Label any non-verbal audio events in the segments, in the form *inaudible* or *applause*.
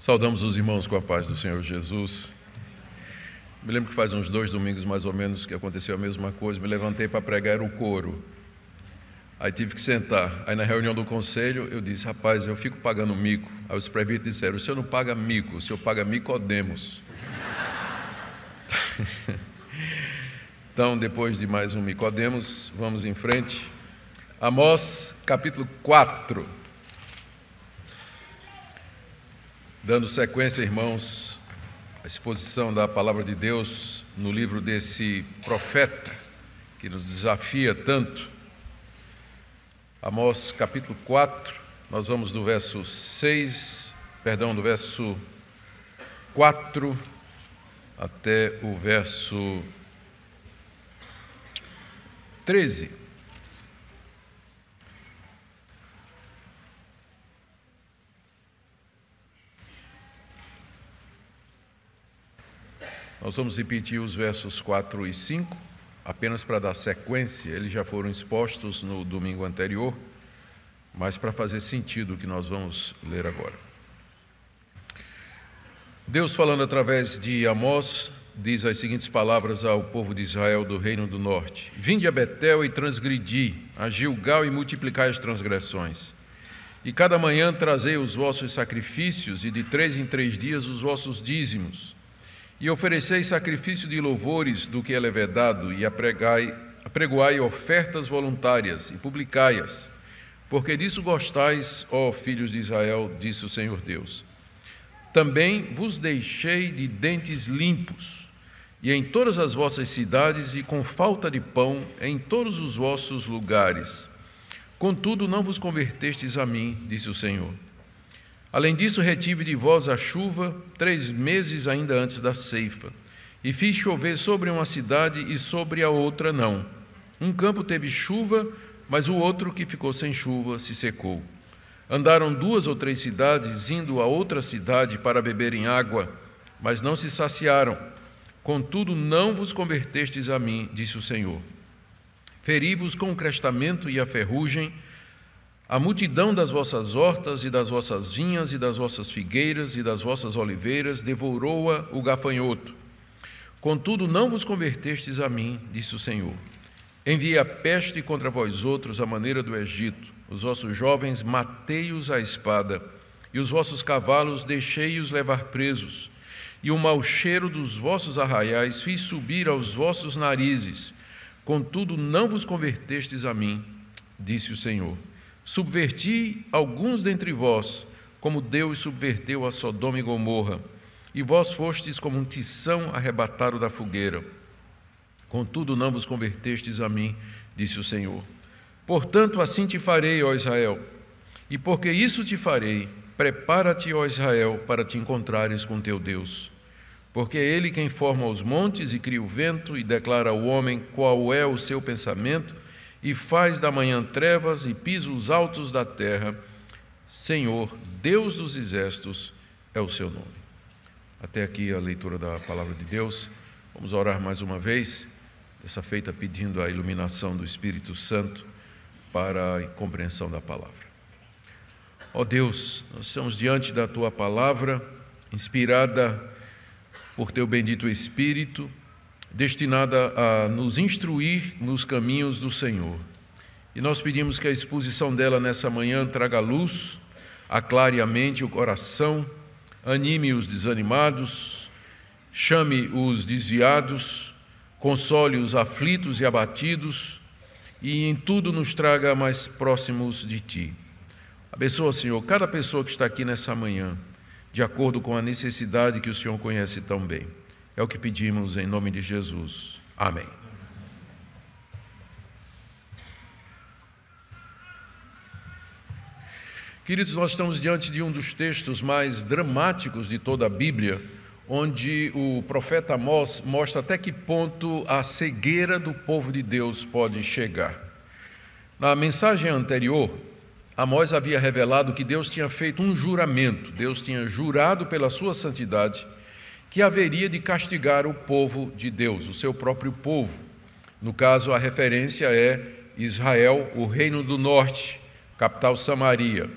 Saudamos os irmãos com a paz do Senhor Jesus. Me lembro que faz uns dois domingos mais ou menos que aconteceu a mesma coisa. Me levantei para pregar o coro. Aí tive que sentar. Aí na reunião do conselho eu disse: Rapaz, eu fico pagando mico. Aí os presbíteros disseram: O senhor não paga mico, o senhor paga micodemos. *laughs* então, depois de mais um micodemos, vamos em frente. Amós capítulo 4. Dando sequência, irmãos, à exposição da palavra de Deus no livro desse profeta que nos desafia tanto. Amós capítulo 4, nós vamos do verso 6, perdão, do verso 4 até o verso 13. Nós vamos repetir os versos 4 e 5, apenas para dar sequência, eles já foram expostos no domingo anterior, mas para fazer sentido o que nós vamos ler agora. Deus, falando através de Amós, diz as seguintes palavras ao povo de Israel do reino do norte: Vinde a Betel e transgredi, a Gilgal e multiplicai as transgressões. E cada manhã trazei os vossos sacrifícios, e de três em três dias os vossos dízimos e ofereceis sacrifício de louvores do que é levedado, e apregai, apregoai ofertas voluntárias, e publicai-as. Porque disso gostais, ó filhos de Israel, disse o Senhor Deus. Também vos deixei de dentes limpos, e em todas as vossas cidades, e com falta de pão em todos os vossos lugares. Contudo, não vos convertestes a mim, disse o Senhor. Além disso, retive de vós a chuva três meses ainda antes da ceifa, e fiz chover sobre uma cidade e sobre a outra não. Um campo teve chuva, mas o outro que ficou sem chuva se secou. Andaram duas ou três cidades, indo a outra cidade para beberem água, mas não se saciaram. Contudo, não vos convertestes a mim, disse o Senhor. Feri-vos com o crestamento e a ferrugem, a multidão das vossas hortas e das vossas vinhas e das vossas figueiras e das vossas oliveiras devorou-a o gafanhoto. Contudo, não vos convertestes a mim, disse o Senhor. Enviei a peste contra vós outros, à maneira do Egito. Os vossos jovens matei-os à espada, e os vossos cavalos deixei-os levar presos. E o mau cheiro dos vossos arraiais fiz subir aos vossos narizes. Contudo, não vos convertestes a mim, disse o Senhor. Subverti alguns dentre vós, como Deus subverteu a Sodoma e Gomorra, e vós fostes como um tição arrebatado da fogueira. Contudo, não vos convertestes a mim, disse o Senhor. Portanto, assim te farei, ó Israel. E porque isso te farei, prepara-te, ó Israel, para te encontrares com teu Deus. Porque é Ele quem forma os montes e cria o vento e declara ao homem qual é o seu pensamento e faz da manhã trevas e pisa os altos da terra. Senhor, Deus dos exércitos, é o seu nome. Até aqui a leitura da palavra de Deus. Vamos orar mais uma vez, dessa feita pedindo a iluminação do Espírito Santo para a compreensão da palavra. Ó Deus, nós estamos diante da tua palavra, inspirada por teu bendito Espírito, destinada a nos instruir nos caminhos do Senhor. E nós pedimos que a exposição dela nessa manhã traga luz, aclare a mente e o coração, anime os desanimados, chame os desviados, console os aflitos e abatidos e em tudo nos traga mais próximos de Ti. Abençoa, Senhor, cada pessoa que está aqui nessa manhã, de acordo com a necessidade que o Senhor conhece tão bem. É o que pedimos em nome de Jesus. Amém. Queridos, nós estamos diante de um dos textos mais dramáticos de toda a Bíblia, onde o profeta Amós mostra até que ponto a cegueira do povo de Deus pode chegar. Na mensagem anterior, Amós havia revelado que Deus tinha feito um juramento, Deus tinha jurado pela sua santidade que haveria de castigar o povo de Deus, o seu próprio povo. No caso, a referência é Israel, o reino do norte, capital Samaria.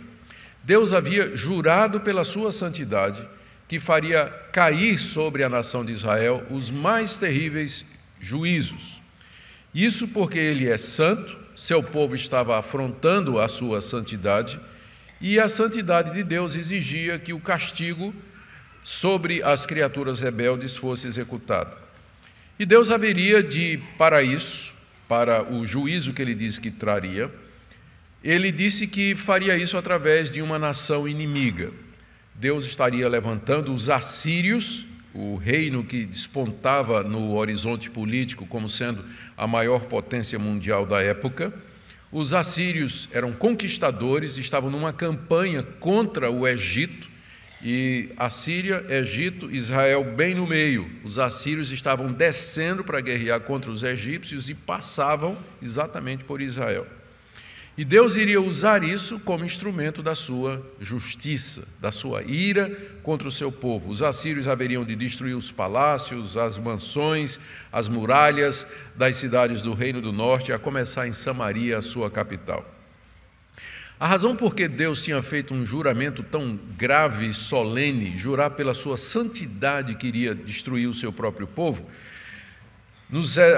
Deus havia jurado pela sua santidade que faria cair sobre a nação de Israel os mais terríveis juízos. Isso porque ele é santo, seu povo estava afrontando a sua santidade, e a santidade de Deus exigia que o castigo sobre as criaturas rebeldes fosse executado. E Deus haveria de, para isso, para o juízo que ele disse que traria, ele disse que faria isso através de uma nação inimiga. Deus estaria levantando os assírios, o reino que despontava no horizonte político como sendo a maior potência mundial da época. Os assírios eram conquistadores, estavam numa campanha contra o Egito, e Assíria, Egito, Israel bem no meio. Os assírios estavam descendo para guerrear contra os egípcios e passavam exatamente por Israel. E Deus iria usar isso como instrumento da sua justiça, da sua ira contra o seu povo. Os assírios haveriam de destruir os palácios, as mansões, as muralhas das cidades do Reino do Norte, a começar em Samaria, a sua capital. A razão por que Deus tinha feito um juramento tão grave e solene, jurar pela sua santidade que iria destruir o seu próprio povo,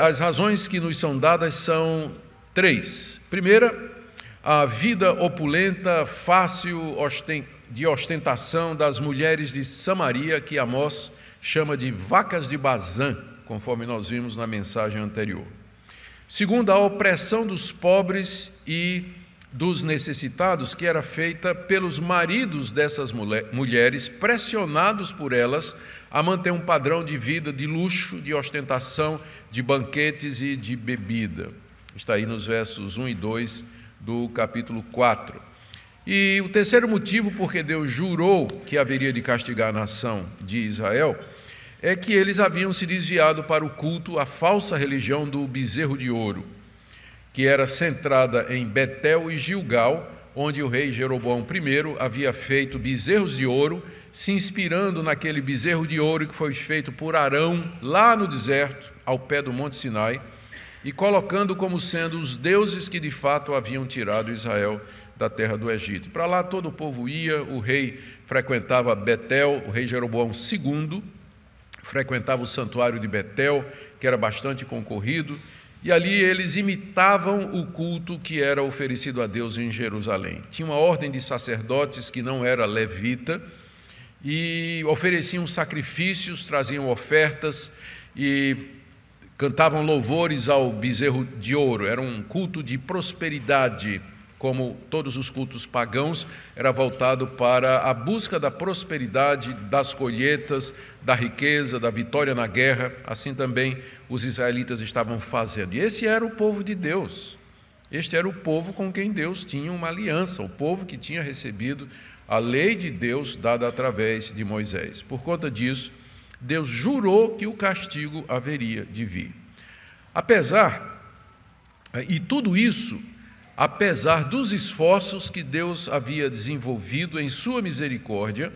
as razões que nos são dadas são três. Primeira, a vida opulenta, fácil de ostentação das mulheres de Samaria, que Amós chama de vacas de Bazã, conforme nós vimos na mensagem anterior. Segundo, a opressão dos pobres e dos necessitados, que era feita pelos maridos dessas mulheres, pressionados por elas a manter um padrão de vida de luxo, de ostentação, de banquetes e de bebida. Está aí nos versos 1 e 2 do capítulo 4. E o terceiro motivo porque Deus jurou que haveria de castigar a nação de Israel é que eles haviam se desviado para o culto à falsa religião do bezerro de ouro, que era centrada em Betel e Gilgal, onde o rei Jeroboão I havia feito bezerros de ouro, se inspirando naquele bezerro de ouro que foi feito por Arão lá no deserto, ao pé do Monte Sinai e colocando como sendo os deuses que de fato haviam tirado Israel da terra do Egito. Para lá todo o povo ia, o rei frequentava Betel, o rei Jeroboão II frequentava o santuário de Betel, que era bastante concorrido, e ali eles imitavam o culto que era oferecido a Deus em Jerusalém. Tinha uma ordem de sacerdotes que não era levita e ofereciam sacrifícios, traziam ofertas e cantavam louvores ao bezerro de ouro, era um culto de prosperidade, como todos os cultos pagãos, era voltado para a busca da prosperidade, das colheitas, da riqueza, da vitória na guerra, assim também os israelitas estavam fazendo. E esse era o povo de Deus. Este era o povo com quem Deus tinha uma aliança, o povo que tinha recebido a lei de Deus dada através de Moisés. Por conta disso, Deus jurou que o castigo haveria de vir. Apesar, e tudo isso, apesar dos esforços que Deus havia desenvolvido em sua misericórdia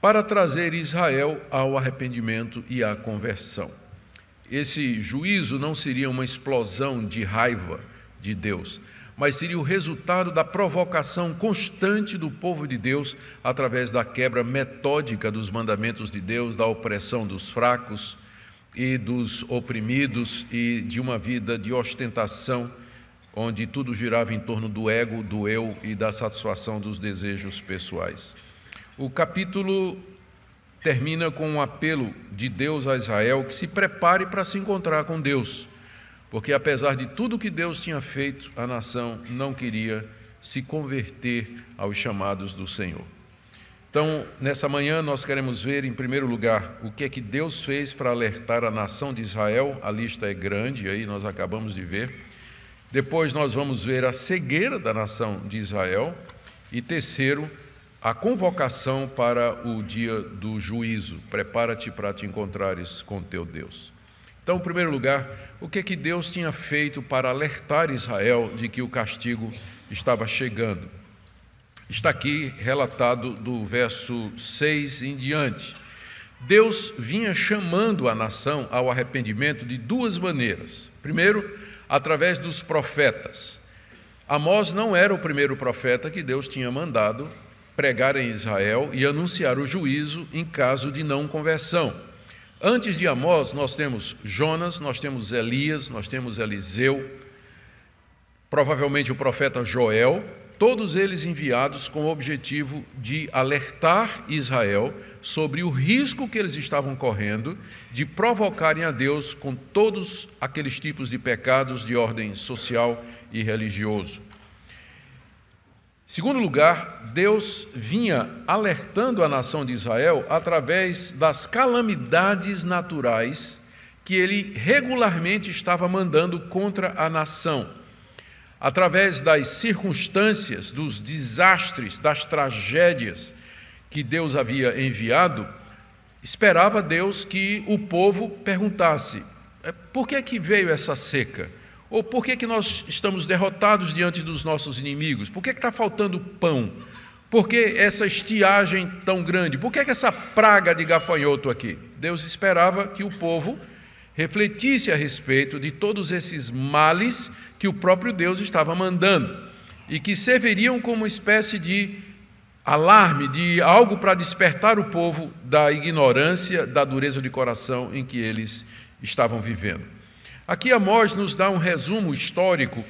para trazer Israel ao arrependimento e à conversão. Esse juízo não seria uma explosão de raiva de Deus, mas seria o resultado da provocação constante do povo de Deus através da quebra metódica dos mandamentos de Deus, da opressão dos fracos e dos oprimidos e de uma vida de ostentação, onde tudo girava em torno do ego, do eu e da satisfação dos desejos pessoais. O capítulo termina com um apelo de Deus a Israel que se prepare para se encontrar com Deus porque apesar de tudo que Deus tinha feito, a nação não queria se converter aos chamados do Senhor. Então, nessa manhã, nós queremos ver, em primeiro lugar, o que é que Deus fez para alertar a nação de Israel. A lista é grande, aí nós acabamos de ver. Depois, nós vamos ver a cegueira da nação de Israel. E terceiro, a convocação para o dia do juízo. Prepara-te para te encontrares com teu Deus. Então, em primeiro lugar, o que é que Deus tinha feito para alertar Israel de que o castigo estava chegando? Está aqui relatado do verso 6 em diante. Deus vinha chamando a nação ao arrependimento de duas maneiras. Primeiro, através dos profetas. Amós não era o primeiro profeta que Deus tinha mandado pregar em Israel e anunciar o juízo em caso de não conversão. Antes de Amós, nós temos Jonas, nós temos Elias, nós temos Eliseu, provavelmente o profeta Joel, todos eles enviados com o objetivo de alertar Israel sobre o risco que eles estavam correndo de provocarem a Deus com todos aqueles tipos de pecados de ordem social e religioso. Segundo lugar, Deus vinha alertando a nação de Israel através das calamidades naturais que ele regularmente estava mandando contra a nação. Através das circunstâncias, dos desastres, das tragédias que Deus havia enviado, esperava Deus que o povo perguntasse: é, por que, é que veio essa seca? Ou por que, que nós estamos derrotados diante dos nossos inimigos? Por que está faltando pão? Por que essa estiagem tão grande? Por que, que essa praga de gafanhoto aqui? Deus esperava que o povo refletisse a respeito de todos esses males que o próprio Deus estava mandando e que serviriam como espécie de alarme, de algo para despertar o povo da ignorância, da dureza de coração em que eles estavam vivendo. Aqui Amós nos dá um resumo histórico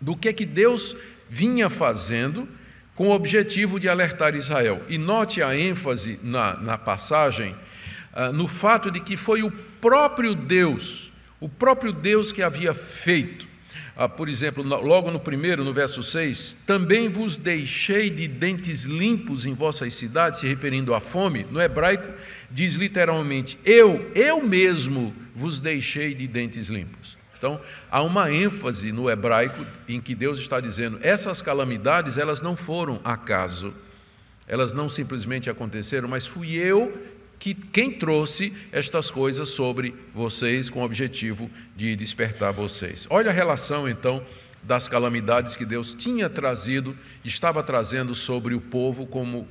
do que que Deus vinha fazendo com o objetivo de alertar Israel. E note a ênfase na, na passagem uh, no fato de que foi o próprio Deus, o próprio Deus que havia feito. Uh, por exemplo, logo no primeiro, no verso 6, também vos deixei de dentes limpos em vossas cidades, se referindo à fome, no hebraico diz literalmente: Eu, eu mesmo vos deixei de dentes limpos. Então, há uma ênfase no hebraico em que Deus está dizendo: essas calamidades, elas não foram acaso, elas não simplesmente aconteceram, mas fui eu que quem trouxe estas coisas sobre vocês com o objetivo de despertar vocês. Olha a relação então das calamidades que Deus tinha trazido, estava trazendo sobre o povo como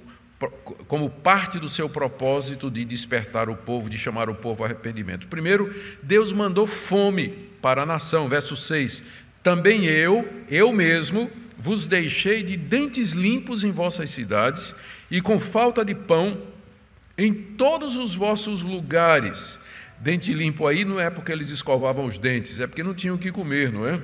como parte do seu propósito de despertar o povo, de chamar o povo ao arrependimento. Primeiro, Deus mandou fome para a nação, verso 6. Também eu, eu mesmo, vos deixei de dentes limpos em vossas cidades e com falta de pão em todos os vossos lugares. Dente limpo aí não é porque eles escovavam os dentes, é porque não tinham o que comer, não é?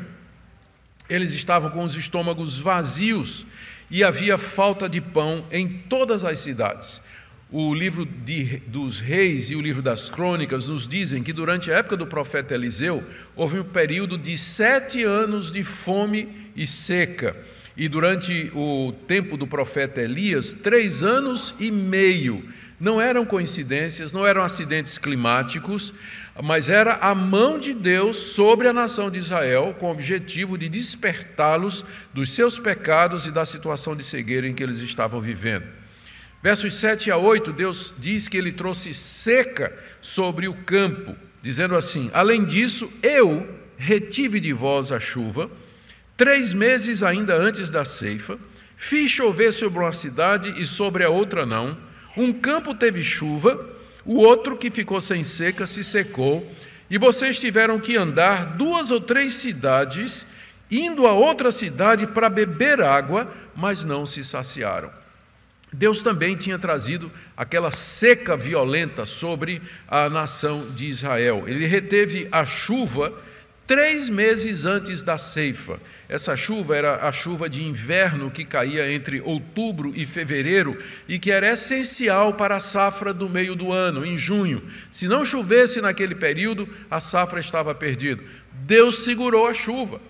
Eles estavam com os estômagos vazios e havia falta de pão em todas as cidades. O livro de, dos reis e o livro das crônicas nos dizem que durante a época do profeta Eliseu houve um período de sete anos de fome e seca. E durante o tempo do profeta Elias, três anos e meio. Não eram coincidências, não eram acidentes climáticos, mas era a mão de Deus sobre a nação de Israel, com o objetivo de despertá-los dos seus pecados e da situação de cegueira em que eles estavam vivendo. Versos 7 a 8, Deus diz que ele trouxe seca sobre o campo, dizendo assim: Além disso, eu retive de vós a chuva, três meses ainda antes da ceifa, fiz chover sobre uma cidade e sobre a outra não, um campo teve chuva, o outro que ficou sem seca se secou, e vocês tiveram que andar duas ou três cidades, indo a outra cidade para beber água, mas não se saciaram. Deus também tinha trazido aquela seca violenta sobre a nação de Israel. Ele reteve a chuva três meses antes da ceifa. Essa chuva era a chuva de inverno que caía entre outubro e fevereiro e que era essencial para a safra do meio do ano, em junho. Se não chovesse naquele período, a safra estava perdida. Deus segurou a chuva,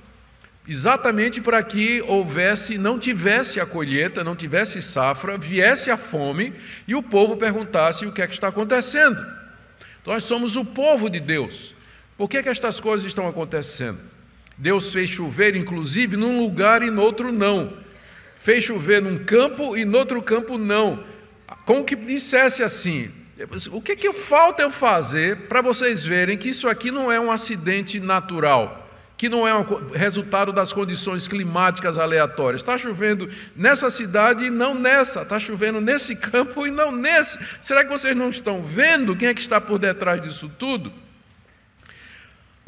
exatamente para que houvesse, não tivesse a colheita, não tivesse safra, viesse a fome e o povo perguntasse o que é que está acontecendo. Nós somos o povo de Deus. Por que, que estas coisas estão acontecendo? Deus fez chover, inclusive, num lugar e no outro não. Fez chover num campo e no outro campo não. Como que dissesse assim: o que, que falta eu fazer para vocês verem que isso aqui não é um acidente natural, que não é um resultado das condições climáticas aleatórias? Está chovendo nessa cidade e não nessa, está chovendo nesse *laughs* campo e não nesse. Será que vocês não estão vendo quem é que está por detrás disso tudo?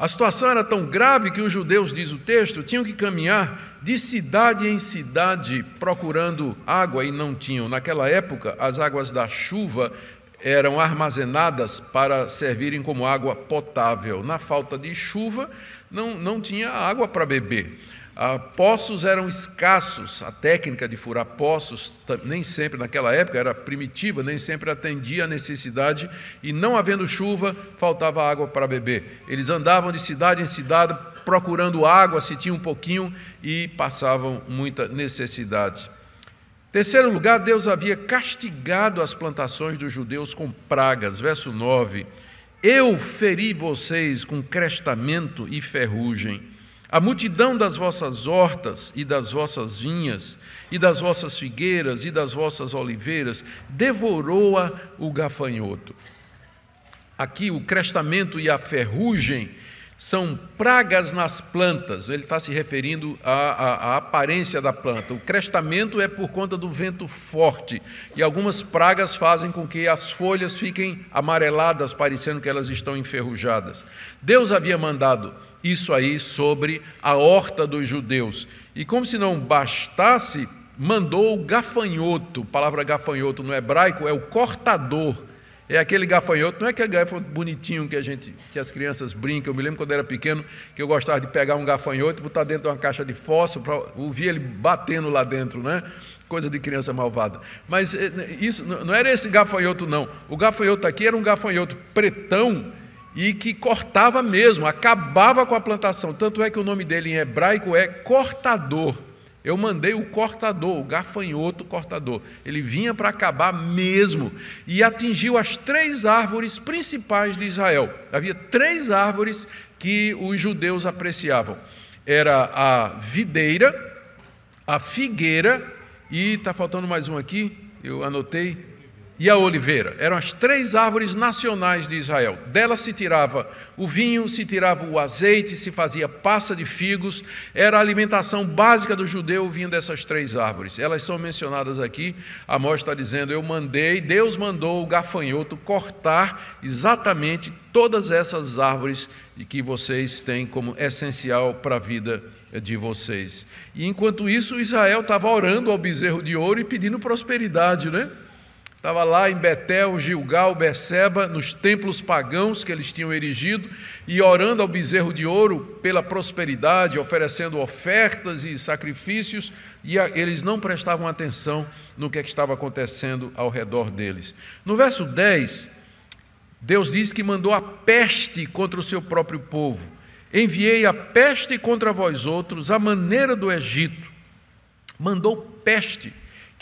A situação era tão grave que os judeus, diz o texto, tinham que caminhar de cidade em cidade procurando água e não tinham. Naquela época, as águas da chuva eram armazenadas para servirem como água potável. Na falta de chuva, não, não tinha água para beber. Ah, poços eram escassos, a técnica de furar poços, nem sempre naquela época era primitiva, nem sempre atendia a necessidade, e não havendo chuva, faltava água para beber. Eles andavam de cidade em cidade procurando água, se tinha um pouquinho, e passavam muita necessidade. Terceiro lugar, Deus havia castigado as plantações dos judeus com pragas. Verso 9: Eu feri vocês com crestamento e ferrugem a multidão das vossas hortas e das vossas vinhas, e das vossas figueiras e das vossas oliveiras, devorou-a o gafanhoto. Aqui o crestamento e a ferrugem são pragas nas plantas, ele está se referindo à, à, à, aparência da planta. O crestamento é por conta do vento forte, e algumas pragas fazem com que as folhas fiquem amareladas, parecendo que elas estão enferrujadas. Deus havia mandado isso aí sobre a horta dos judeus. E como se não bastasse, mandou o gafanhoto. Palavra gafanhoto no hebraico é o cortador. É aquele gafanhoto, não é aquele gafanhoto bonitinho que a gente, que as crianças brincam. Eu me lembro quando era pequeno que eu gostava de pegar um gafanhoto e botar dentro de uma caixa de fósforo para ouvir ele batendo lá dentro, né? Coisa de criança malvada. Mas eh, isso não era esse gafanhoto não. O gafanhoto aqui era um gafanhoto pretão e que cortava mesmo, acabava com a plantação. Tanto é que o nome dele em hebraico é cortador. Eu mandei o cortador, o gafanhoto cortador. Ele vinha para acabar mesmo e atingiu as três árvores principais de Israel. Havia três árvores que os judeus apreciavam: era a videira, a figueira e está faltando mais um aqui. Eu anotei e a oliveira. Eram as três árvores nacionais de Israel. Delas se tirava o vinho, se tirava o azeite, se fazia passa de figos. Era a alimentação básica do judeu vinha dessas três árvores. Elas são mencionadas aqui. Amós está dizendo: Eu mandei, Deus mandou o gafanhoto cortar exatamente todas essas árvores que vocês têm como essencial para a vida de vocês. E enquanto isso, Israel estava orando ao bezerro de ouro e pedindo prosperidade, né? Estava lá em Betel, Gilgal, Beceba, nos templos pagãos que eles tinham erigido, e orando ao bezerro de ouro pela prosperidade, oferecendo ofertas e sacrifícios, e eles não prestavam atenção no que, é que estava acontecendo ao redor deles. No verso 10, Deus diz que mandou a peste contra o seu próprio povo. Enviei a peste contra vós outros, a maneira do Egito. Mandou peste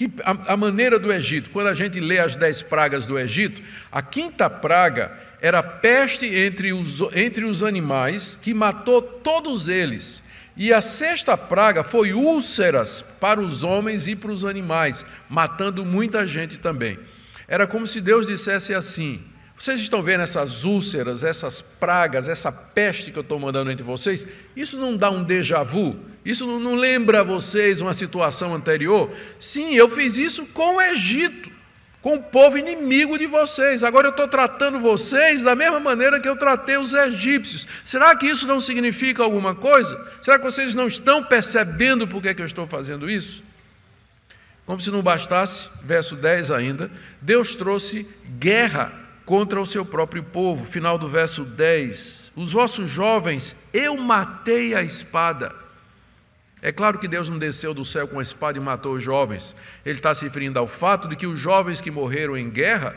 que a, a maneira do Egito, quando a gente lê as dez pragas do Egito, a quinta praga era peste entre os, entre os animais, que matou todos eles. E a sexta praga foi úlceras para os homens e para os animais, matando muita gente também. Era como se Deus dissesse assim: vocês estão vendo essas úlceras, essas pragas, essa peste que eu estou mandando entre vocês? Isso não dá um déjà vu? Isso não, lembra a vocês uma situação anterior? Sim, eu fiz isso com o Egito, com o povo inimigo de vocês. Agora eu estou tratando vocês da mesma maneira que eu tratei os egípcios. Será que isso não significa alguma coisa? Será que vocês não estão percebendo por que, que eu estou fazendo isso? Como se não bastasse, verso 10 ainda, Deus trouxe guerra contra o seu próprio povo. Final do verso 10. Os vossos jovens eu matei a espada. É claro que Deus não desceu do céu com a espada e matou os jovens. Ele está se referindo ao fato de que os jovens que morreram em guerra,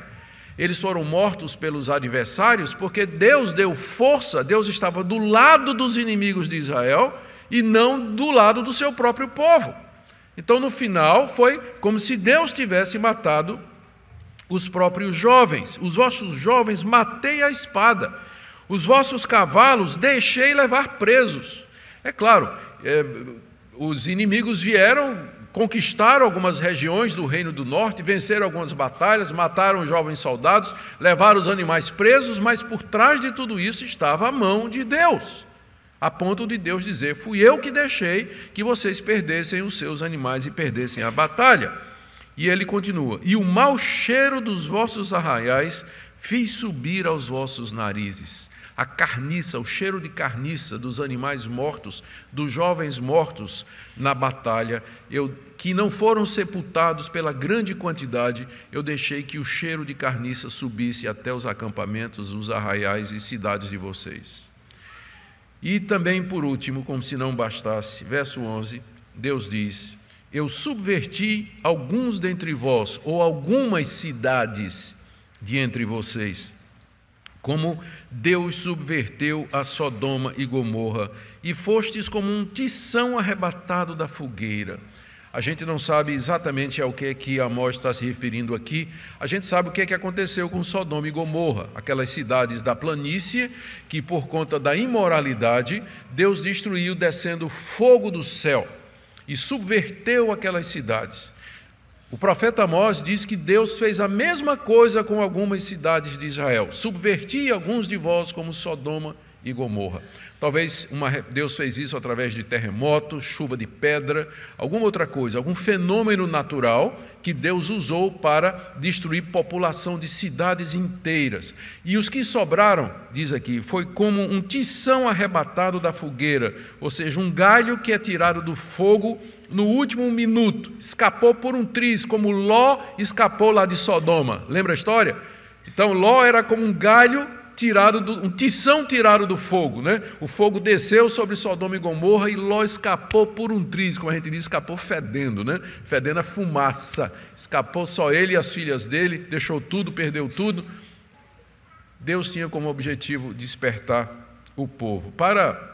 eles foram mortos pelos adversários, porque Deus deu força, Deus estava do lado dos inimigos de Israel e não do lado do seu próprio povo. Então, no final, foi como se Deus tivesse matado os próprios jovens. Os vossos jovens matei a espada, os vossos cavalos deixei levar presos. É claro, é, os inimigos vieram, conquistaram algumas regiões do Reino do Norte, venceram algumas batalhas, mataram jovens soldados, levaram os animais presos, mas por trás de tudo isso estava a mão de Deus. A ponto de Deus dizer: Fui eu que deixei que vocês perdessem os seus animais e perdessem a batalha. E ele continua: E o mau cheiro dos vossos arraiais fiz subir aos vossos narizes. a carniça, o cheiro de carniça dos animais mortos, dos jovens mortos na batalha, eu, que não foram sepultados pela grande quantidade, eu deixei que o cheiro de carniça subisse até os acampamentos, os arraiais e cidades de vocês. E também, por último, como se não bastasse, verso 11, Deus diz: Eu subverti alguns dentre vós, ou algumas cidades de entre vocês como Deus subverteu a Sodoma e Gomorra, e fostes como um tição arrebatado da fogueira. A gente não sabe exatamente ao que é que Amós está se referindo aqui. A gente sabe o que é que aconteceu com Sodoma e Gomorra, aquelas cidades da planície que, por conta da imoralidade, Deus destruiu descendo fogo do céu e subverteu aquelas cidades. O profeta Amós diz que Deus fez a mesma coisa com algumas cidades de Israel, subverti alguns de vós como Sodoma e Gomorra. Talvez uma, Deus fez isso através de terremotos, chuva de pedra, alguma outra coisa, algum fenômeno natural que Deus usou para destruir população de cidades inteiras. E os que sobraram, diz aqui, foi como um tição arrebatado da fogueira, ou seja, um galho que é tirado do fogo no último minuto, escapou por um triz, como Ló escapou lá de Sodoma. Lembra a história? Então Ló era como um galho tirado do, um tição tirado do fogo, né? O fogo desceu sobre Sodoma e Gomorra e Ló escapou por um triz, como a gente diz, escapou fedendo, né? Fedendo a fumaça. Escapou só ele e as filhas dele, deixou tudo, perdeu tudo. Deus tinha como objetivo despertar o povo. Para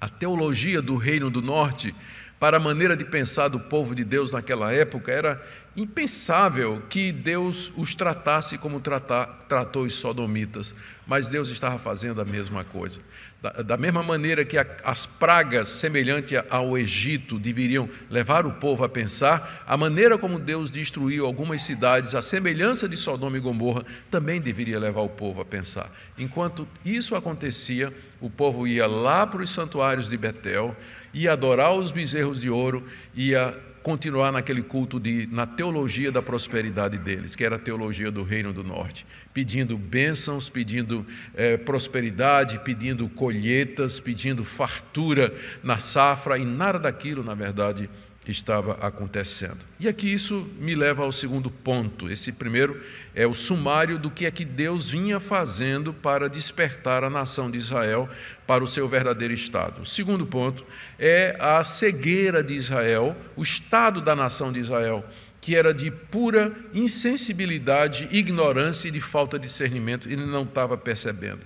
a teologia do Reino do Norte, para a maneira de pensar do povo de Deus naquela época, era impensável que Deus os tratasse como tratar, tratou os sodomitas, mas Deus estava fazendo a mesma coisa. Da, da mesma maneira que a, as pragas semelhantes ao Egito deveriam levar o povo a pensar, a maneira como Deus destruiu algumas cidades, a semelhança de Sodoma e Gomorra, também deveria levar o povo a pensar. Enquanto isso acontecia, o povo ia lá para os santuários de Betel, ia adorar os bezerros de ouro, ia continuar naquele culto de, na teologia da prosperidade deles, que era a teologia do Reino do Norte, pedindo bênçãos, pedindo eh, prosperidade, pedindo colheitas, pedindo fartura na safra, e nada daquilo, na verdade, estava acontecendo. E aqui isso me leva ao segundo ponto. Esse primeiro é o sumário do que é que Deus vinha fazendo para despertar a nação de Israel para o seu verdadeiro estado. O segundo ponto é a cegueira de Israel, o estado da nação de Israel, que era de pura insensibilidade, ignorância e de falta de discernimento, ele não estava percebendo.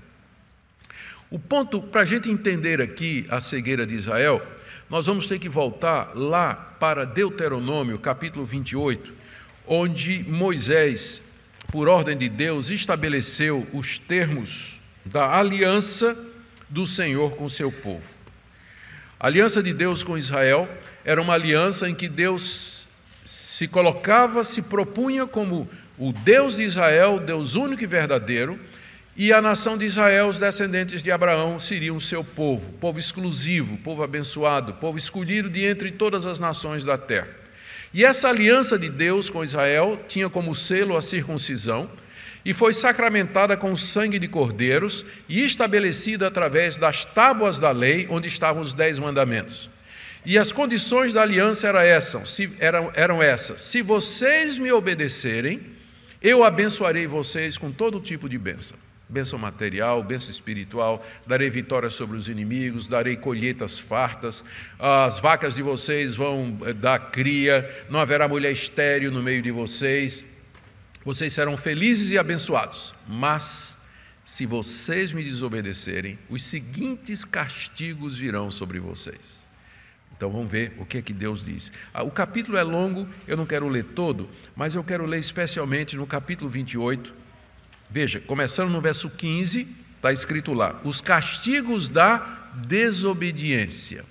O ponto para a gente entender aqui a cegueira de Israel nós vamos ter que voltar lá para Deuteronômio, capítulo 28, onde Moisés, por ordem de Deus, estabeleceu os termos da aliança do Senhor com seu povo. A aliança de Deus com Israel era uma aliança em que Deus se colocava, se propunha como o Deus de Israel, Deus único e verdadeiro, e a nação de Israel, os descendentes de Abraão, seriam seu povo, povo exclusivo, povo abençoado, povo escolhido de entre todas as nações da terra. E essa aliança de Deus com Israel tinha como selo a circuncisão e foi sacramentada com o sangue de cordeiros e estabelecida através das tábuas da lei, onde estavam os dez mandamentos. E as condições da aliança eram essas, eram, eram essas: se vocês me obedecerem, eu abençoarei vocês com todo tipo de bênção bênção material, bênção espiritual, darei vitória sobre os inimigos, darei colheitas fartas, as vacas de vocês vão eh, dar cria, não haverá mulher estéril no meio de vocês, vocês serão felizes e abençoados. Mas, se vocês me desobedecerem, os seguintes castigos virão sobre vocês. Então vamos ver o que é que Deus diz. Ah, o capítulo é longo, eu não quero ler todo, mas eu quero ler especialmente no capítulo 28, Veja, começando no verso 15, está escrito lá: os castigos da desobediência.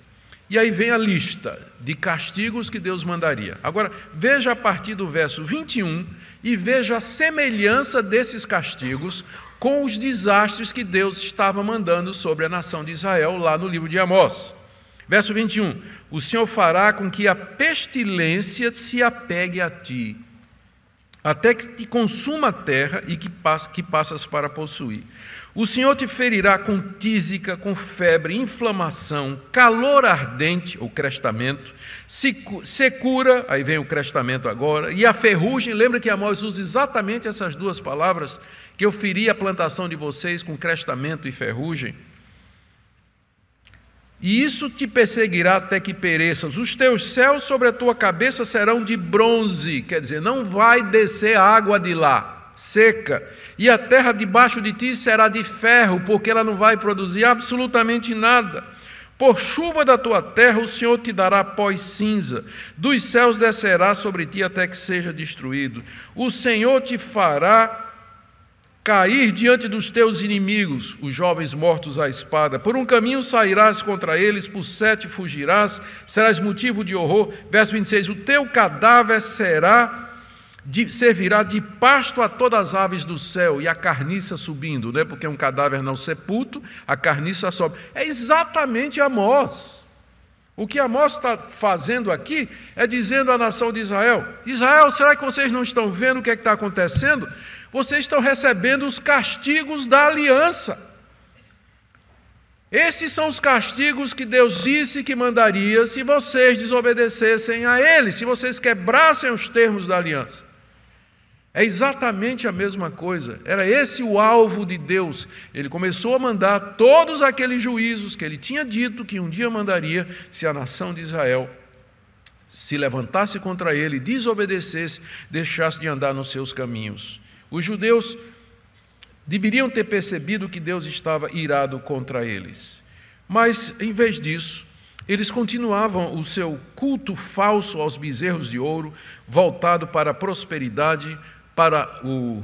E aí vem a lista de castigos que Deus mandaria. Agora, veja a partir do verso 21 e veja a semelhança desses castigos com os desastres que Deus estava mandando sobre a nação de Israel lá no livro de Amós. Verso 21: O Senhor fará com que a pestilência se apegue a ti até que te consuma a terra e que, pass que passas para possuir. O Senhor te ferirá com tísica, com febre, inflamação, calor ardente, ou crestamento, secura, aí vem o crestamento agora, e a ferrugem, lembra que Amós usa exatamente essas duas palavras, que eu feri a plantação de vocês com crestamento e ferrugem. E isso te perseguirá até que pereças. Os teus céus sobre a tua cabeça serão de bronze, quer dizer, não vai descer água de lá seca, e a terra debaixo de ti será de ferro, porque ela não vai produzir absolutamente nada. Por chuva da tua terra o Senhor te dará pó e cinza, dos céus descerá sobre ti até que seja destruído. O Senhor te fará cair diante dos teus inimigos, os jovens mortos à espada. Por um caminho sairás contra eles, por sete fugirás, serás motivo de horror. Verso 26: O teu cadáver será de, servirá de pasto a todas as aves do céu e a carniça subindo, né? porque um cadáver não sepulto, a carniça sobe. É exatamente Amós. O que Amós está fazendo aqui é dizendo à nação de Israel: Israel, será que vocês não estão vendo o que é está acontecendo? Vocês estão recebendo os castigos da aliança. Esses são os castigos que Deus disse que mandaria se vocês desobedecessem a Ele, se vocês quebrassem os termos da aliança. É exatamente a mesma coisa. Era esse o alvo de Deus. Ele começou a mandar todos aqueles juízos que ele tinha dito que um dia mandaria se a nação de Israel se levantasse contra ele, desobedecesse, deixasse de andar nos seus caminhos. Os judeus deveriam ter percebido que Deus estava irado contra eles. Mas, em vez disso, eles continuavam o seu culto falso aos bezerros de ouro, voltado para a prosperidade, para o,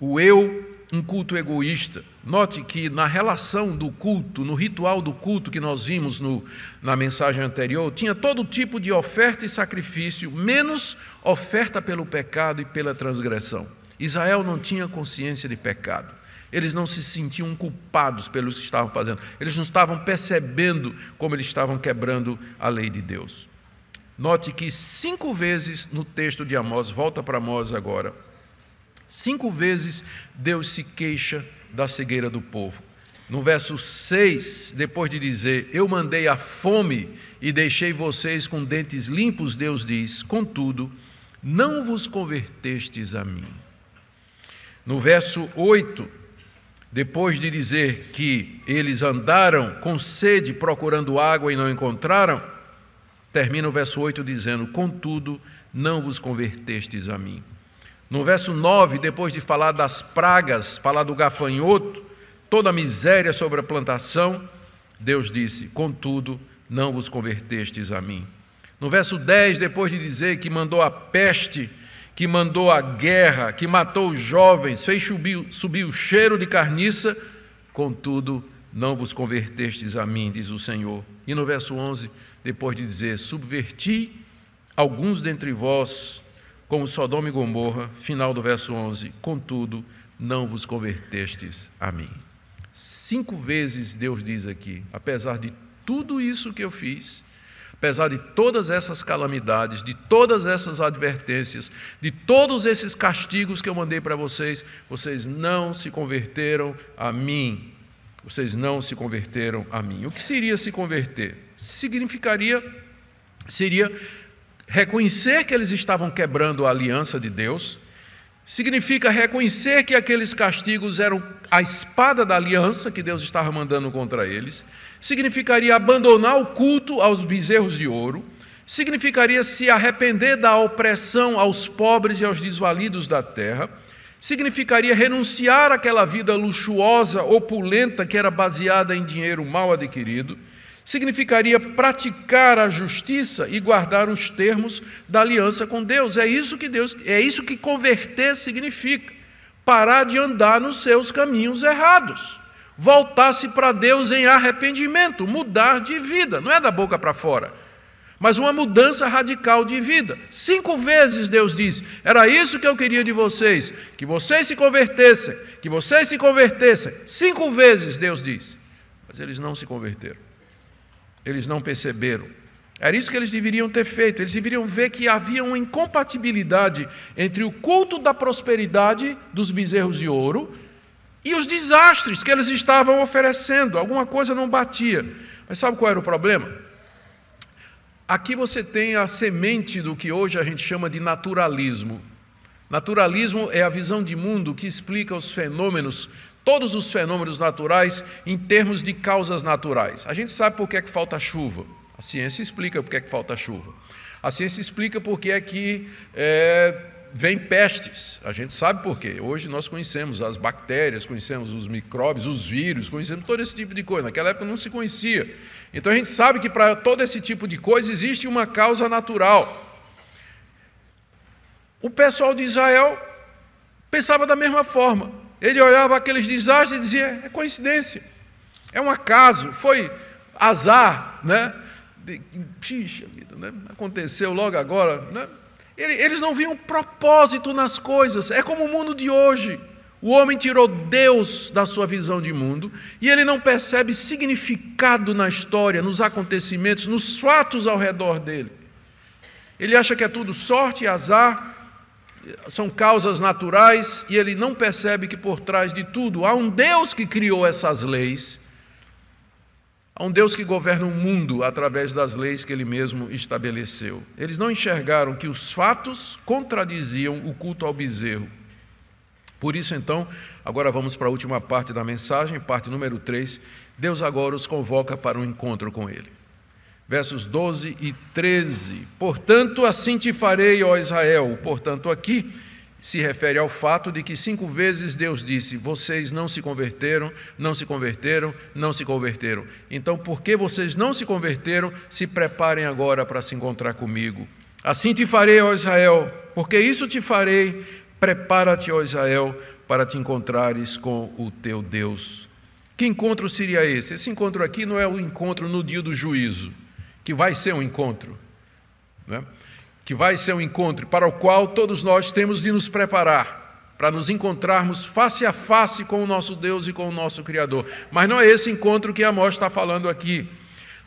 o eu um culto egoísta. Note que na relação do culto, no ritual do culto que nós vimos no, na mensagem anterior, tinha todo tipo de oferta e sacrifício, menos oferta pelo pecado e pela transgressão. Israel não tinha consciência de pecado. Eles não se sentiam culpados pelo que estavam fazendo. Eles não estavam percebendo como eles estavam quebrando a lei de Deus. Note que cinco vezes no texto de Amós, volta para Amós agora, Cinco vezes Deus se queixa da cegueira do povo. No verso 6, depois de dizer: Eu mandei a fome e deixei vocês com dentes limpos, Deus diz: Contudo, não vos convertestes a mim. No verso 8, depois de dizer que eles andaram com sede procurando água e não encontraram, termina o verso 8 dizendo: Contudo, não vos convertestes a mim. No verso 9, depois de falar das pragas, falar do gafanhoto, toda a miséria sobre a plantação, Deus disse: Contudo, não vos convertestes a mim. No verso 10, depois de dizer que mandou a peste, que mandou a guerra, que matou os jovens, fez subir, subir o cheiro de carniça, contudo, não vos convertestes a mim, diz o Senhor. E no verso 11, depois de dizer: Subverti alguns dentre vós como Sodoma e Gomorra, final do verso 11: Contudo, não vos convertestes a mim. Cinco vezes Deus diz aqui: apesar de tudo isso que eu fiz, apesar de todas essas calamidades, de todas essas advertências, de todos esses castigos que eu mandei para vocês, vocês não se converteram a mim. Vocês não se converteram a mim. O que seria se converter? Significaria, seria reconhecer que eles estavam quebrando a aliança de Deus, significa reconhecer que aqueles castigos eram a espada da aliança que Deus estava mandando contra eles, significaria abandonar o culto aos bezerros de ouro, significaria se arrepender da opressão aos pobres e aos desvalidos da terra, significaria renunciar àquela vida luxuosa, opulenta que era baseada em dinheiro mal adquirido significaria praticar a justiça e guardar os termos da aliança com Deus. É isso que Deus, é isso que converter significa. Parar de andar nos seus caminhos errados. Voltar-se para Deus em arrependimento, mudar de vida, não é da boca para fora, mas uma mudança radical de vida. Cinco vezes Deus disse: era isso que eu queria de vocês, que vocês se convertessem, que vocês se convertessem. Cinco vezes Deus disse, mas eles não se converteram. Eles não perceberam. Era isso que eles deveriam ter feito. Eles deveriam ver que havia uma incompatibilidade entre o culto da prosperidade dos bezerros de ouro e os desastres que eles estavam oferecendo. Alguma coisa não batia. Mas sabe qual era o problema? Aqui você tem a semente do que hoje a gente chama de naturalismo. Naturalismo é a visão de mundo que explica os fenômenos, todos os fenômenos naturais, em termos de causas naturais. A gente sabe por que, é que falta chuva. A ciência explica por que, é que falta chuva. A ciência explica por que é que é, vem pestes. A gente sabe por quê. Hoje nós conhecemos as bactérias, conhecemos os micróbios, os vírus, conhecemos todo esse tipo de coisa. Naquela época não se conhecia. Então a gente sabe que para todo esse tipo de coisa existe uma causa natural. O pessoal de Israel pensava da mesma forma. Ele olhava aqueles desastres e dizia: é coincidência, é um acaso, foi azar, né? Xixa vida, né? Aconteceu logo agora, né? Eles não viam propósito nas coisas. É como o mundo de hoje. O homem tirou Deus da sua visão de mundo e ele não percebe significado na história, nos acontecimentos, nos fatos ao redor dele. Ele acha que é tudo sorte e azar, são causas naturais e ele não percebe que por trás de tudo há um Deus que criou essas leis Há um Deus que governa o mundo através das leis que ele mesmo estabeleceu. Eles não enxergaram que os fatos contradiziam o culto ao bezerro. Por isso, então, agora vamos para a última parte da mensagem, parte número 3. Deus agora os convoca para um encontro com ele. Versos 12 e 13. Portanto, assim te farei, ó Israel. Portanto, aqui se refere ao fato de que cinco vezes Deus disse: Vocês não se converteram, não se converteram, não se converteram. Então, porque vocês não se converteram, se preparem agora para se encontrar comigo. Assim te farei, ó Israel, porque isso te farei. Prepara-te, ó Israel, para te encontrares com o teu Deus. Que encontro seria esse? Esse encontro aqui não é o encontro no dia do juízo, que vai ser um encontro. Né? que vai ser um encontro para o qual todos nós temos de nos preparar, para nos encontrarmos face a face com o nosso Deus e com o nosso Criador. Mas não é esse encontro que Amós está falando aqui.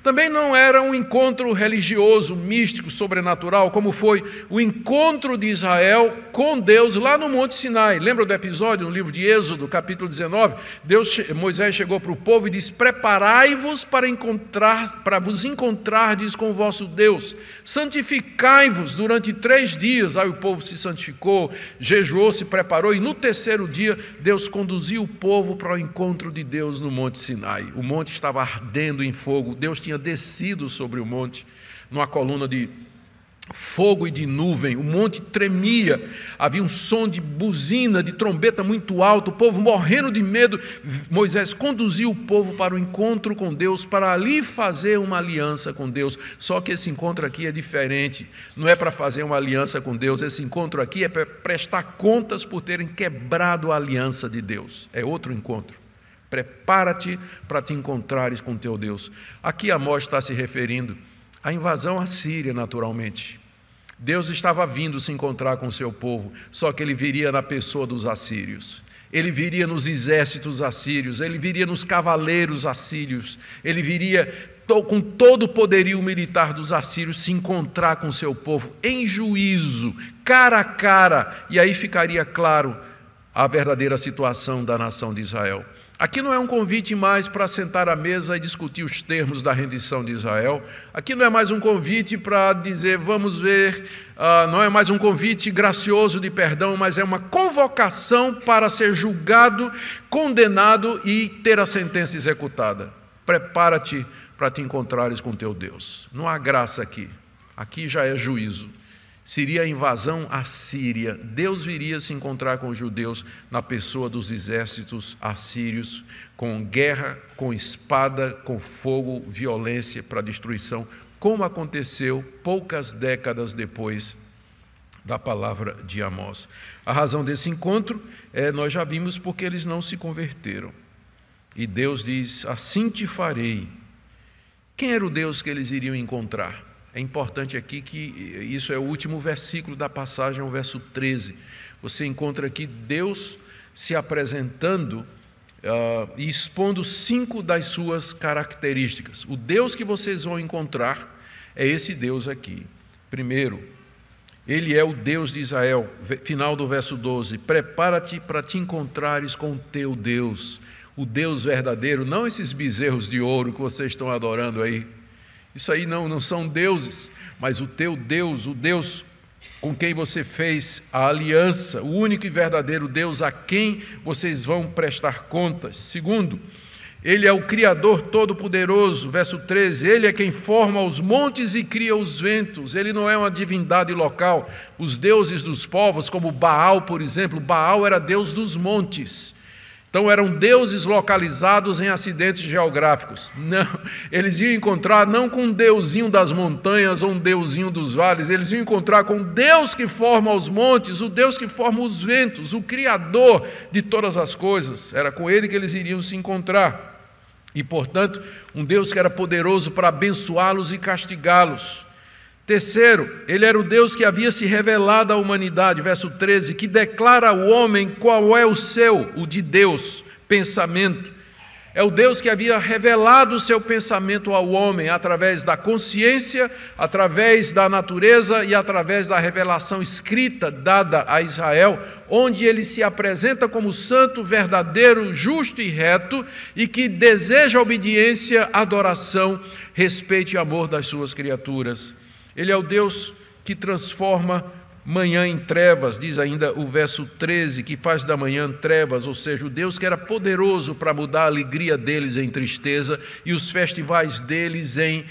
Também não era um encontro religioso, místico, sobrenatural, como foi o encontro de Israel com Deus lá no Monte Sinai. Lembra do episódio no livro de Êxodo, capítulo 19? Deus, Moisés chegou para o povo e disse: Preparai-vos para encontrar, para vos encontrardes com o vosso Deus. Santificai-vos durante três dias. Aí o povo se santificou, jejuou, se preparou, e no terceiro dia Deus conduziu o povo para o encontro de Deus no Monte Sinai. O monte estava ardendo em fogo. Deus tinha tinha descido sobre o monte, numa coluna de fogo e de nuvem, o monte tremia, havia um som de buzina, de trombeta muito alto, o povo morrendo de medo. Moisés conduziu o povo para o encontro com Deus, para ali fazer uma aliança com Deus. Só que esse encontro aqui é diferente, não é para fazer uma aliança com Deus, esse encontro aqui é para prestar contas por terem quebrado a aliança de Deus. É outro encontro. Prepara-te para te encontrares com teu Deus. Aqui Amós está se referindo à invasão assíria, naturalmente. Deus estava vindo se encontrar com o seu povo, só que ele viria na pessoa dos assírios. Ele viria nos exércitos assírios, ele viria nos cavaleiros assírios, ele viria com todo o poderio militar dos assírios se encontrar com o seu povo em juízo, cara a cara, e aí ficaria claro a verdadeira situação da nação de Israel. Aqui não é um convite mais para sentar à mesa e discutir os termos da rendição de Israel. Aqui não é mais um convite para dizer, vamos ver, uh, não é mais um convite gracioso de perdão, mas é uma convocação para ser julgado, condenado e ter a sentença executada. Prepara-te para te encontrares com teu Deus. Não há graça aqui. Aqui já é juízo seria a invasão assíria. Deus viria se encontrar com os judeus na pessoa dos exércitos assírios, com guerra, com espada, com fogo, violência para destruição, como aconteceu poucas décadas depois da palavra de Amós. A razão desse encontro é, nós já vimos, porque eles não se converteram. E Deus diz: Assim te farei. Quem era o Deus que eles iriam encontrar? É importante aqui que isso é o último versículo da passagem, é o verso 13. Você encontra aqui Deus se apresentando uh, e expondo cinco das suas características. O Deus que vocês vão encontrar é esse Deus aqui. Primeiro, Ele é o Deus de Israel. Final do verso 12: Prepara-te para te encontrares com o teu Deus, o Deus verdadeiro, não esses bezerros de ouro que vocês estão adorando aí. Isso aí não, não são deuses, mas o teu Deus, o Deus com quem você fez a aliança, o único e verdadeiro Deus a quem vocês vão prestar contas. Segundo, ele é o Criador Todo-Poderoso, verso 13. Ele é quem forma os montes e cria os ventos. Ele não é uma divindade local. Os deuses dos povos, como Baal, por exemplo, Baal era deus dos montes. Então eram deuses localizados em acidentes geográficos. Não, eles iam encontrar não com um deusinho das montanhas ou um deusinho dos vales, eles iam encontrar com Deus que forma os montes, o Deus que forma os ventos, o criador de todas as coisas. Era com ele que eles iriam se encontrar e, portanto, um Deus que era poderoso para abençoá-los e castigá-los. Terceiro, ele era o Deus que havia se revelado à humanidade, verso 13, que declara ao homem qual é o seu, o de Deus, pensamento. É o Deus que havia revelado o seu pensamento ao homem através da consciência, através da natureza e através da revelação escrita dada a Israel, onde ele se apresenta como santo, verdadeiro, justo e reto e que deseja obediência, adoração, respeito e amor das suas criaturas. Ele é o Deus que transforma manhã em trevas, diz ainda o verso 13, que faz da manhã trevas, ou seja, o Deus que era poderoso para mudar a alegria deles em tristeza e os festivais deles em,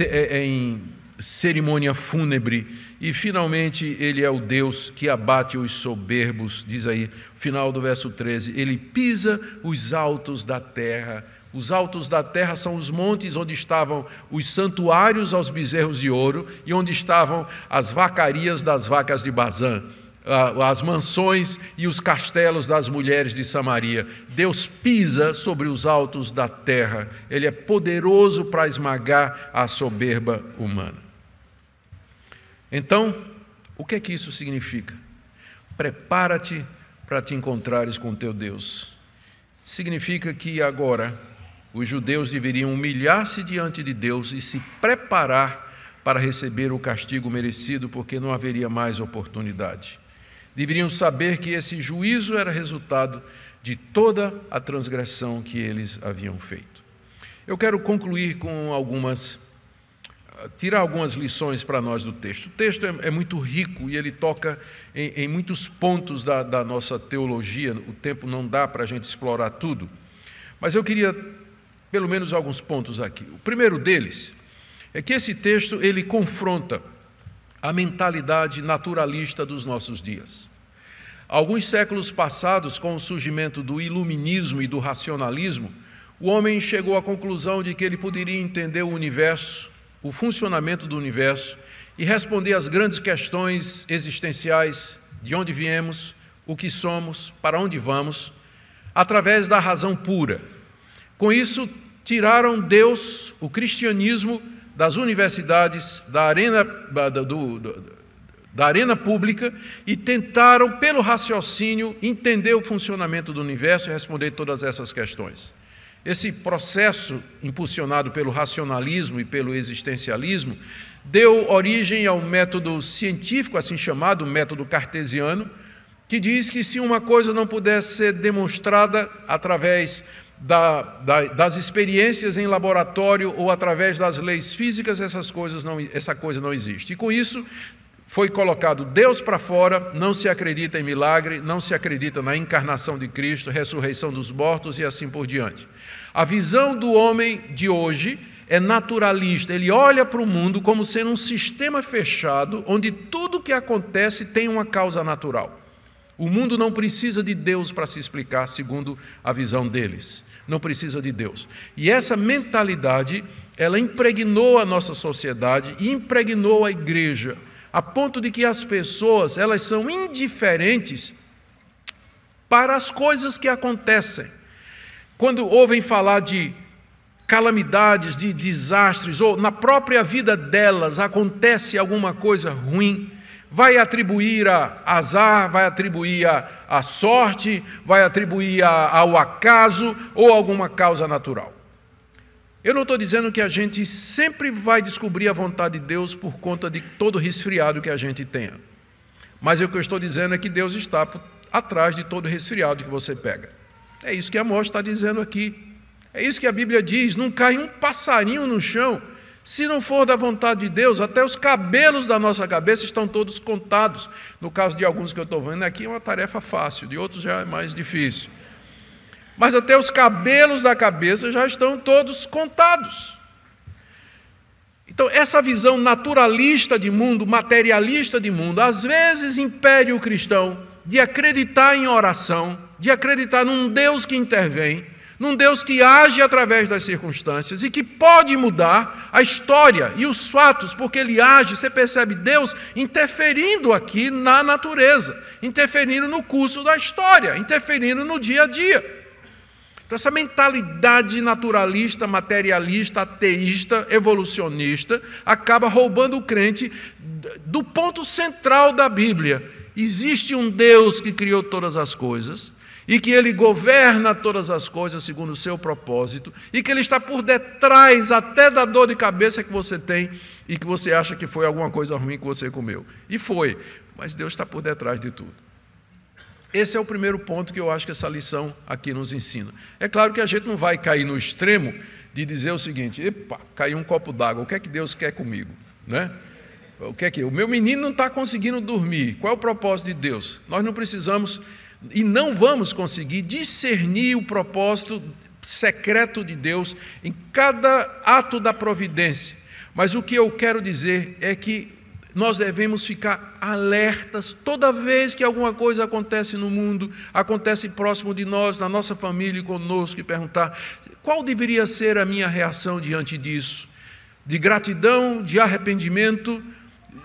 é, em cerimônia fúnebre. E finalmente ele é o Deus que abate os soberbos, diz aí, final do verso 13, ele pisa os altos da terra os altos da terra são os montes onde estavam os santuários aos bezerros de ouro e onde estavam as vacarias das vacas de Bazã, as mansões e os castelos das mulheres de Samaria. Deus pisa sobre os altos da terra, Ele é poderoso para esmagar a soberba humana. Então, o que é que isso significa? Prepara-te para te encontrares com teu Deus. Significa que agora os judeus deveriam humilhar-se diante de Deus e se preparar para receber o castigo merecido, porque não haveria mais oportunidade. Deveriam saber que esse juízo era resultado de toda a transgressão que eles haviam feito. Eu quero concluir com algumas, tirar algumas lições para nós do texto. O texto é, é muito rico e ele toca em, em muitos pontos da, da nossa teologia. O tempo não dá para a gente explorar tudo. Mas eu queria pelo menos alguns pontos aqui. O primeiro deles é que esse texto ele confronta a mentalidade naturalista dos nossos dias. Alguns séculos passados, com o surgimento do iluminismo e do racionalismo, o homem chegou à conclusão de que ele poderia entender o universo, o funcionamento do universo e responder às grandes questões existenciais: de onde viemos, o que somos, para onde vamos, através da razão pura. Com isso, tiraram Deus, o cristianismo, das universidades, da arena, do, do, da arena pública e tentaram, pelo raciocínio, entender o funcionamento do universo e responder todas essas questões. Esse processo, impulsionado pelo racionalismo e pelo existencialismo, deu origem ao método científico, assim chamado método cartesiano, que diz que se uma coisa não pudesse ser demonstrada através da, da, das experiências em laboratório ou através das leis físicas, essas coisas não, essa coisa não existe. E com isso foi colocado Deus para fora, não se acredita em milagre, não se acredita na encarnação de Cristo, ressurreição dos mortos e assim por diante. A visão do homem de hoje é naturalista, ele olha para o mundo como sendo um sistema fechado, onde tudo que acontece tem uma causa natural. O mundo não precisa de Deus para se explicar, segundo a visão deles não precisa de Deus. E essa mentalidade, ela impregnou a nossa sociedade impregnou a igreja, a ponto de que as pessoas, elas são indiferentes para as coisas que acontecem. Quando ouvem falar de calamidades, de desastres, ou na própria vida delas acontece alguma coisa ruim, vai atribuir a azar, vai atribuir a, a sorte, vai atribuir a, ao acaso ou alguma causa natural. Eu não estou dizendo que a gente sempre vai descobrir a vontade de Deus por conta de todo resfriado que a gente tenha. Mas o que eu estou dizendo é que Deus está atrás de todo resfriado que você pega. É isso que a Amós está dizendo aqui. É isso que a Bíblia diz: não cai um passarinho no chão. Se não for da vontade de Deus, até os cabelos da nossa cabeça estão todos contados. No caso de alguns que eu estou vendo aqui, é uma tarefa fácil, de outros já é mais difícil mas até os cabelos da cabeça já estão todos contados. Então, essa visão naturalista de mundo, materialista de mundo, às vezes impede o cristão de acreditar em oração, de acreditar num Deus que intervém, num Deus que age através das circunstâncias e que pode mudar a história e os fatos, porque ele age, você percebe Deus interferindo aqui na natureza, interferindo no curso da história, interferindo no dia a dia. Então, essa mentalidade naturalista, materialista, ateísta, evolucionista, acaba roubando o crente do ponto central da Bíblia. Existe um Deus que criou todas as coisas e que ele governa todas as coisas segundo o seu propósito e que ele está por detrás até da dor de cabeça que você tem e que você acha que foi alguma coisa ruim que você comeu. E foi, mas Deus está por detrás de tudo. Esse é o primeiro ponto que eu acho que essa lição aqui nos ensina. É claro que a gente não vai cair no extremo de dizer o seguinte: epa, caiu um copo d'água, o que é que Deus quer comigo? Né? O que é que? O meu menino não está conseguindo dormir, qual é o propósito de Deus? Nós não precisamos e não vamos conseguir discernir o propósito secreto de Deus em cada ato da providência. Mas o que eu quero dizer é que nós devemos ficar alertas toda vez que alguma coisa acontece no mundo, acontece próximo de nós, na nossa família e conosco, e perguntar qual deveria ser a minha reação diante disso? De gratidão, de arrependimento,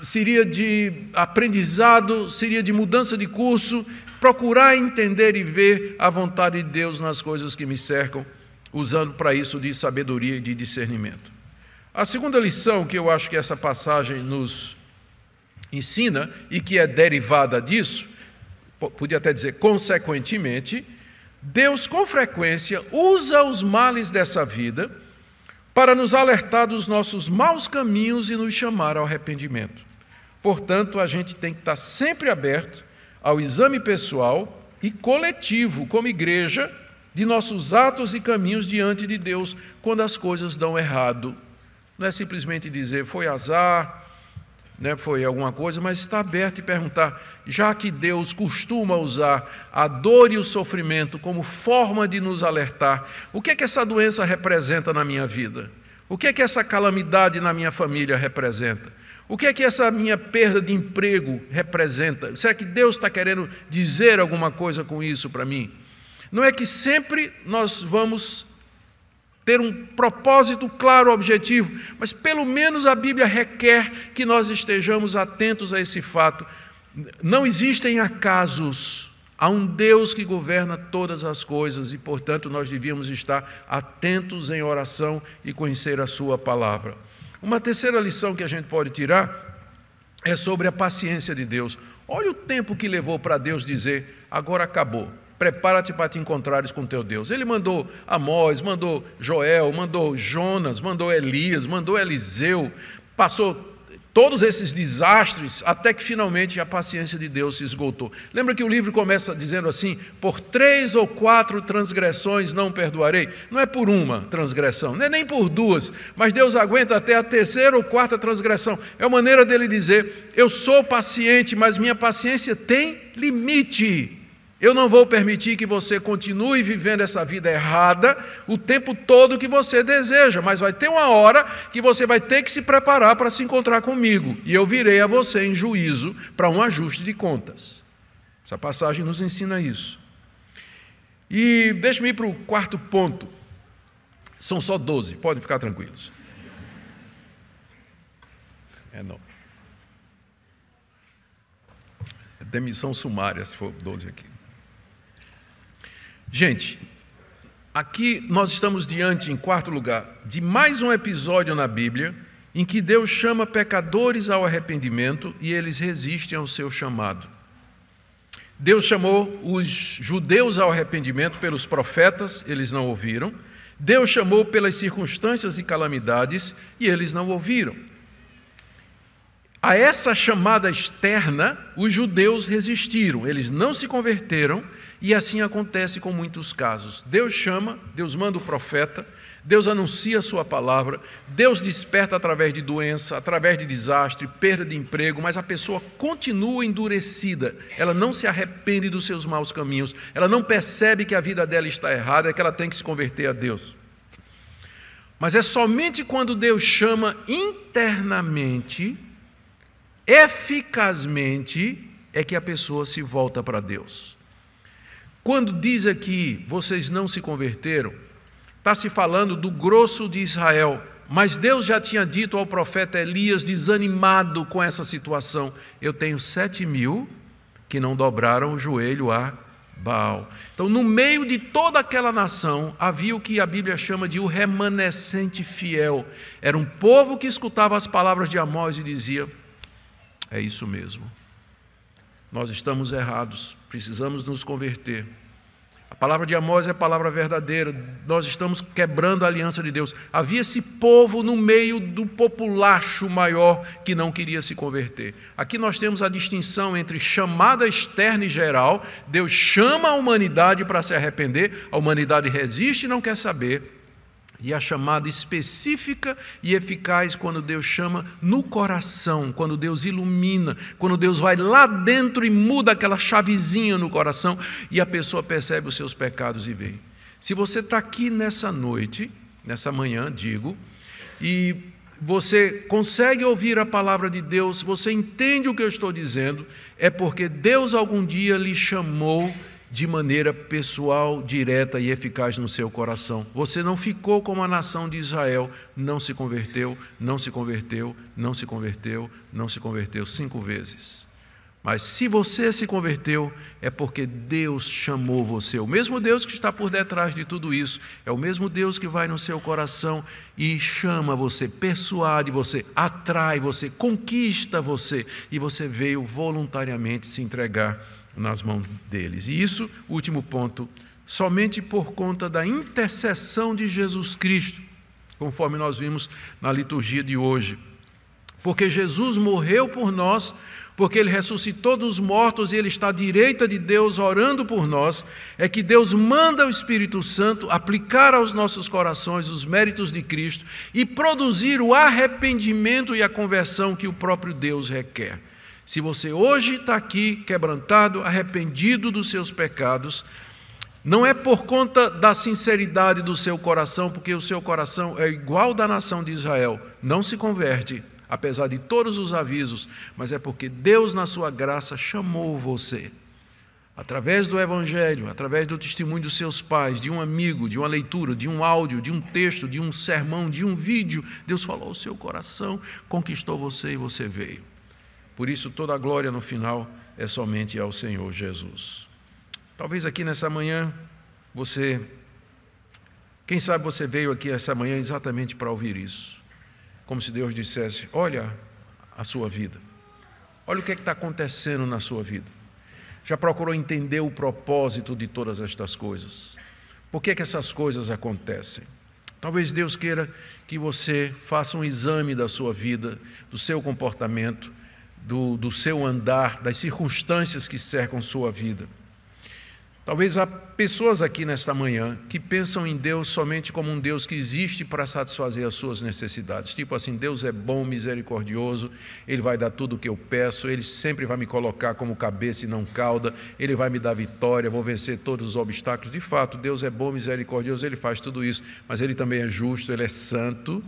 seria de aprendizado, seria de mudança de curso, procurar entender e ver a vontade de Deus nas coisas que me cercam, usando para isso de sabedoria e de discernimento. A segunda lição que eu acho que essa passagem nos ensina e que é derivada disso, podia até dizer consequentemente, Deus com frequência usa os males dessa vida para nos alertar dos nossos maus caminhos e nos chamar ao arrependimento. Portanto, a gente tem que estar sempre aberto ao exame pessoal e coletivo, como igreja, de nossos atos e caminhos diante de Deus quando as coisas dão errado. Não é simplesmente dizer foi azar, né, foi alguma coisa, mas está aberto e perguntar, já que Deus costuma usar a dor e o sofrimento como forma de nos alertar, o que é que essa doença representa na minha vida? O que é que essa calamidade na minha família representa? O que é que essa minha perda de emprego representa? Será que Deus está querendo dizer alguma coisa com isso para mim? Não é que sempre nós vamos ter um propósito claro, objetivo, mas pelo menos a Bíblia requer que nós estejamos atentos a esse fato. Não existem acasos, há um Deus que governa todas as coisas e, portanto, nós devíamos estar atentos em oração e conhecer a Sua palavra. Uma terceira lição que a gente pode tirar é sobre a paciência de Deus. Olha o tempo que levou para Deus dizer: agora acabou prepara-te para te encontrares com teu Deus. Ele mandou Amós, mandou Joel, mandou Jonas, mandou Elias, mandou Eliseu, passou todos esses desastres até que finalmente a paciência de Deus se esgotou. Lembra que o livro começa dizendo assim: por três ou quatro transgressões não perdoarei. Não é por uma transgressão, não é nem por duas, mas Deus aguenta até a terceira ou quarta transgressão. É a maneira dele dizer: eu sou paciente, mas minha paciência tem limite. Eu não vou permitir que você continue vivendo essa vida errada o tempo todo que você deseja, mas vai ter uma hora que você vai ter que se preparar para se encontrar comigo, e eu virei a você em juízo para um ajuste de contas. Essa passagem nos ensina isso. E deixe-me ir para o quarto ponto. São só 12, podem ficar tranquilos. É não. É demissão sumária, se for 12 aqui. Gente, aqui nós estamos diante, em quarto lugar, de mais um episódio na Bíblia em que Deus chama pecadores ao arrependimento e eles resistem ao seu chamado. Deus chamou os judeus ao arrependimento pelos profetas, eles não ouviram. Deus chamou pelas circunstâncias e calamidades e eles não ouviram. A essa chamada externa, os judeus resistiram, eles não se converteram, e assim acontece com muitos casos. Deus chama, Deus manda o profeta, Deus anuncia a sua palavra, Deus desperta através de doença, através de desastre, perda de emprego, mas a pessoa continua endurecida, ela não se arrepende dos seus maus caminhos, ela não percebe que a vida dela está errada, que ela tem que se converter a Deus. Mas é somente quando Deus chama internamente eficazmente é que a pessoa se volta para Deus. Quando diz aqui, vocês não se converteram, está se falando do grosso de Israel, mas Deus já tinha dito ao profeta Elias, desanimado com essa situação: Eu tenho sete mil que não dobraram o joelho a Baal. Então, no meio de toda aquela nação, havia o que a Bíblia chama de o remanescente fiel. Era um povo que escutava as palavras de Amós e dizia: é isso mesmo. Nós estamos errados, precisamos nos converter. A palavra de Amós é a palavra verdadeira, nós estamos quebrando a aliança de Deus. Havia esse povo no meio do populacho maior que não queria se converter. Aqui nós temos a distinção entre chamada externa e geral. Deus chama a humanidade para se arrepender, a humanidade resiste e não quer saber. E a chamada específica e eficaz quando Deus chama no coração, quando Deus ilumina, quando Deus vai lá dentro e muda aquela chavezinha no coração e a pessoa percebe os seus pecados e vê. Se você está aqui nessa noite, nessa manhã, digo, e você consegue ouvir a palavra de Deus, você entende o que eu estou dizendo, é porque Deus algum dia lhe chamou de maneira pessoal, direta e eficaz no seu coração. Você não ficou como a nação de Israel, não se converteu, não se converteu, não se converteu, não se converteu cinco vezes. Mas se você se converteu, é porque Deus chamou você. O mesmo Deus que está por detrás de tudo isso, é o mesmo Deus que vai no seu coração e chama você, persuade você, atrai você, conquista você, e você veio voluntariamente se entregar nas mãos deles. E isso, último ponto, somente por conta da intercessão de Jesus Cristo, conforme nós vimos na liturgia de hoje. Porque Jesus morreu por nós, porque ele ressuscitou dos mortos e ele está à direita de Deus orando por nós, é que Deus manda o Espírito Santo aplicar aos nossos corações os méritos de Cristo e produzir o arrependimento e a conversão que o próprio Deus requer. Se você hoje está aqui quebrantado, arrependido dos seus pecados, não é por conta da sinceridade do seu coração, porque o seu coração é igual da nação de Israel, não se converte, apesar de todos os avisos, mas é porque Deus, na sua graça, chamou você. Através do Evangelho, através do testemunho dos seus pais, de um amigo, de uma leitura, de um áudio, de um texto, de um sermão, de um vídeo, Deus falou ao seu coração, conquistou você e você veio. Por isso, toda a glória no final é somente ao Senhor Jesus. Talvez aqui nessa manhã você, quem sabe você veio aqui essa manhã exatamente para ouvir isso. Como se Deus dissesse: Olha a sua vida, olha o que é está acontecendo na sua vida. Já procurou entender o propósito de todas estas coisas? Por que, é que essas coisas acontecem? Talvez Deus queira que você faça um exame da sua vida, do seu comportamento, do, do seu andar, das circunstâncias que cercam sua vida. Talvez há pessoas aqui nesta manhã que pensam em Deus somente como um Deus que existe para satisfazer as suas necessidades. Tipo assim, Deus é bom, misericordioso, Ele vai dar tudo o que eu peço, Ele sempre vai me colocar como cabeça e não cauda, Ele vai me dar vitória, vou vencer todos os obstáculos. De fato, Deus é bom, misericordioso, Ele faz tudo isso, mas Ele também é justo, Ele é santo,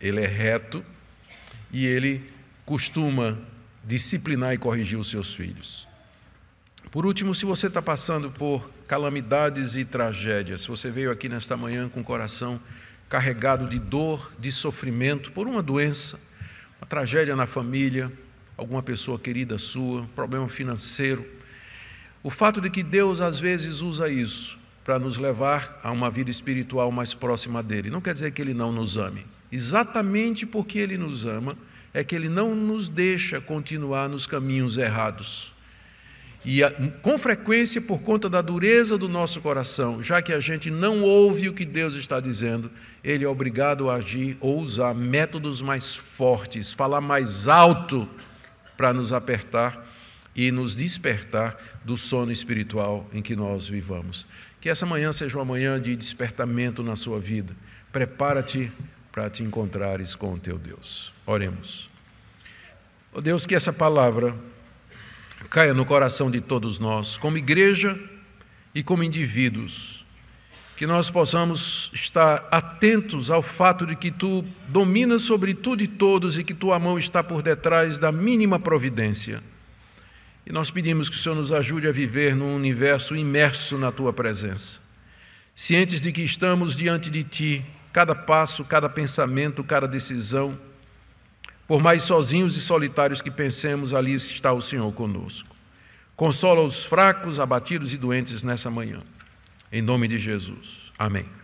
Ele é reto e Ele costuma disciplinar e corrigir os seus filhos. Por último, se você está passando por calamidades e tragédias, se você veio aqui nesta manhã com o coração carregado de dor, de sofrimento por uma doença, uma tragédia na família, alguma pessoa querida sua, problema financeiro, o fato de que Deus às vezes usa isso para nos levar a uma vida espiritual mais próxima dele, não quer dizer que ele não nos ame. Exatamente porque ele nos ama, é que Ele não nos deixa continuar nos caminhos errados. E com frequência, por conta da dureza do nosso coração, já que a gente não ouve o que Deus está dizendo, ele é obrigado a agir ou usar métodos mais fortes, falar mais alto para nos apertar e nos despertar do sono espiritual em que nós vivamos. Que essa manhã seja uma manhã de despertamento na sua vida. Prepara-te para te encontrares com o teu Deus. Oremos. Oh Deus, que essa palavra caia no coração de todos nós, como igreja e como indivíduos, que nós possamos estar atentos ao fato de que tu dominas sobre tudo e todos e que tua mão está por detrás da mínima providência. E nós pedimos que o Senhor nos ajude a viver num universo imerso na tua presença, cientes de que estamos diante de ti, cada passo, cada pensamento, cada decisão por mais sozinhos e solitários que pensemos, ali está o Senhor conosco. Consola os fracos, abatidos e doentes nessa manhã. Em nome de Jesus. Amém.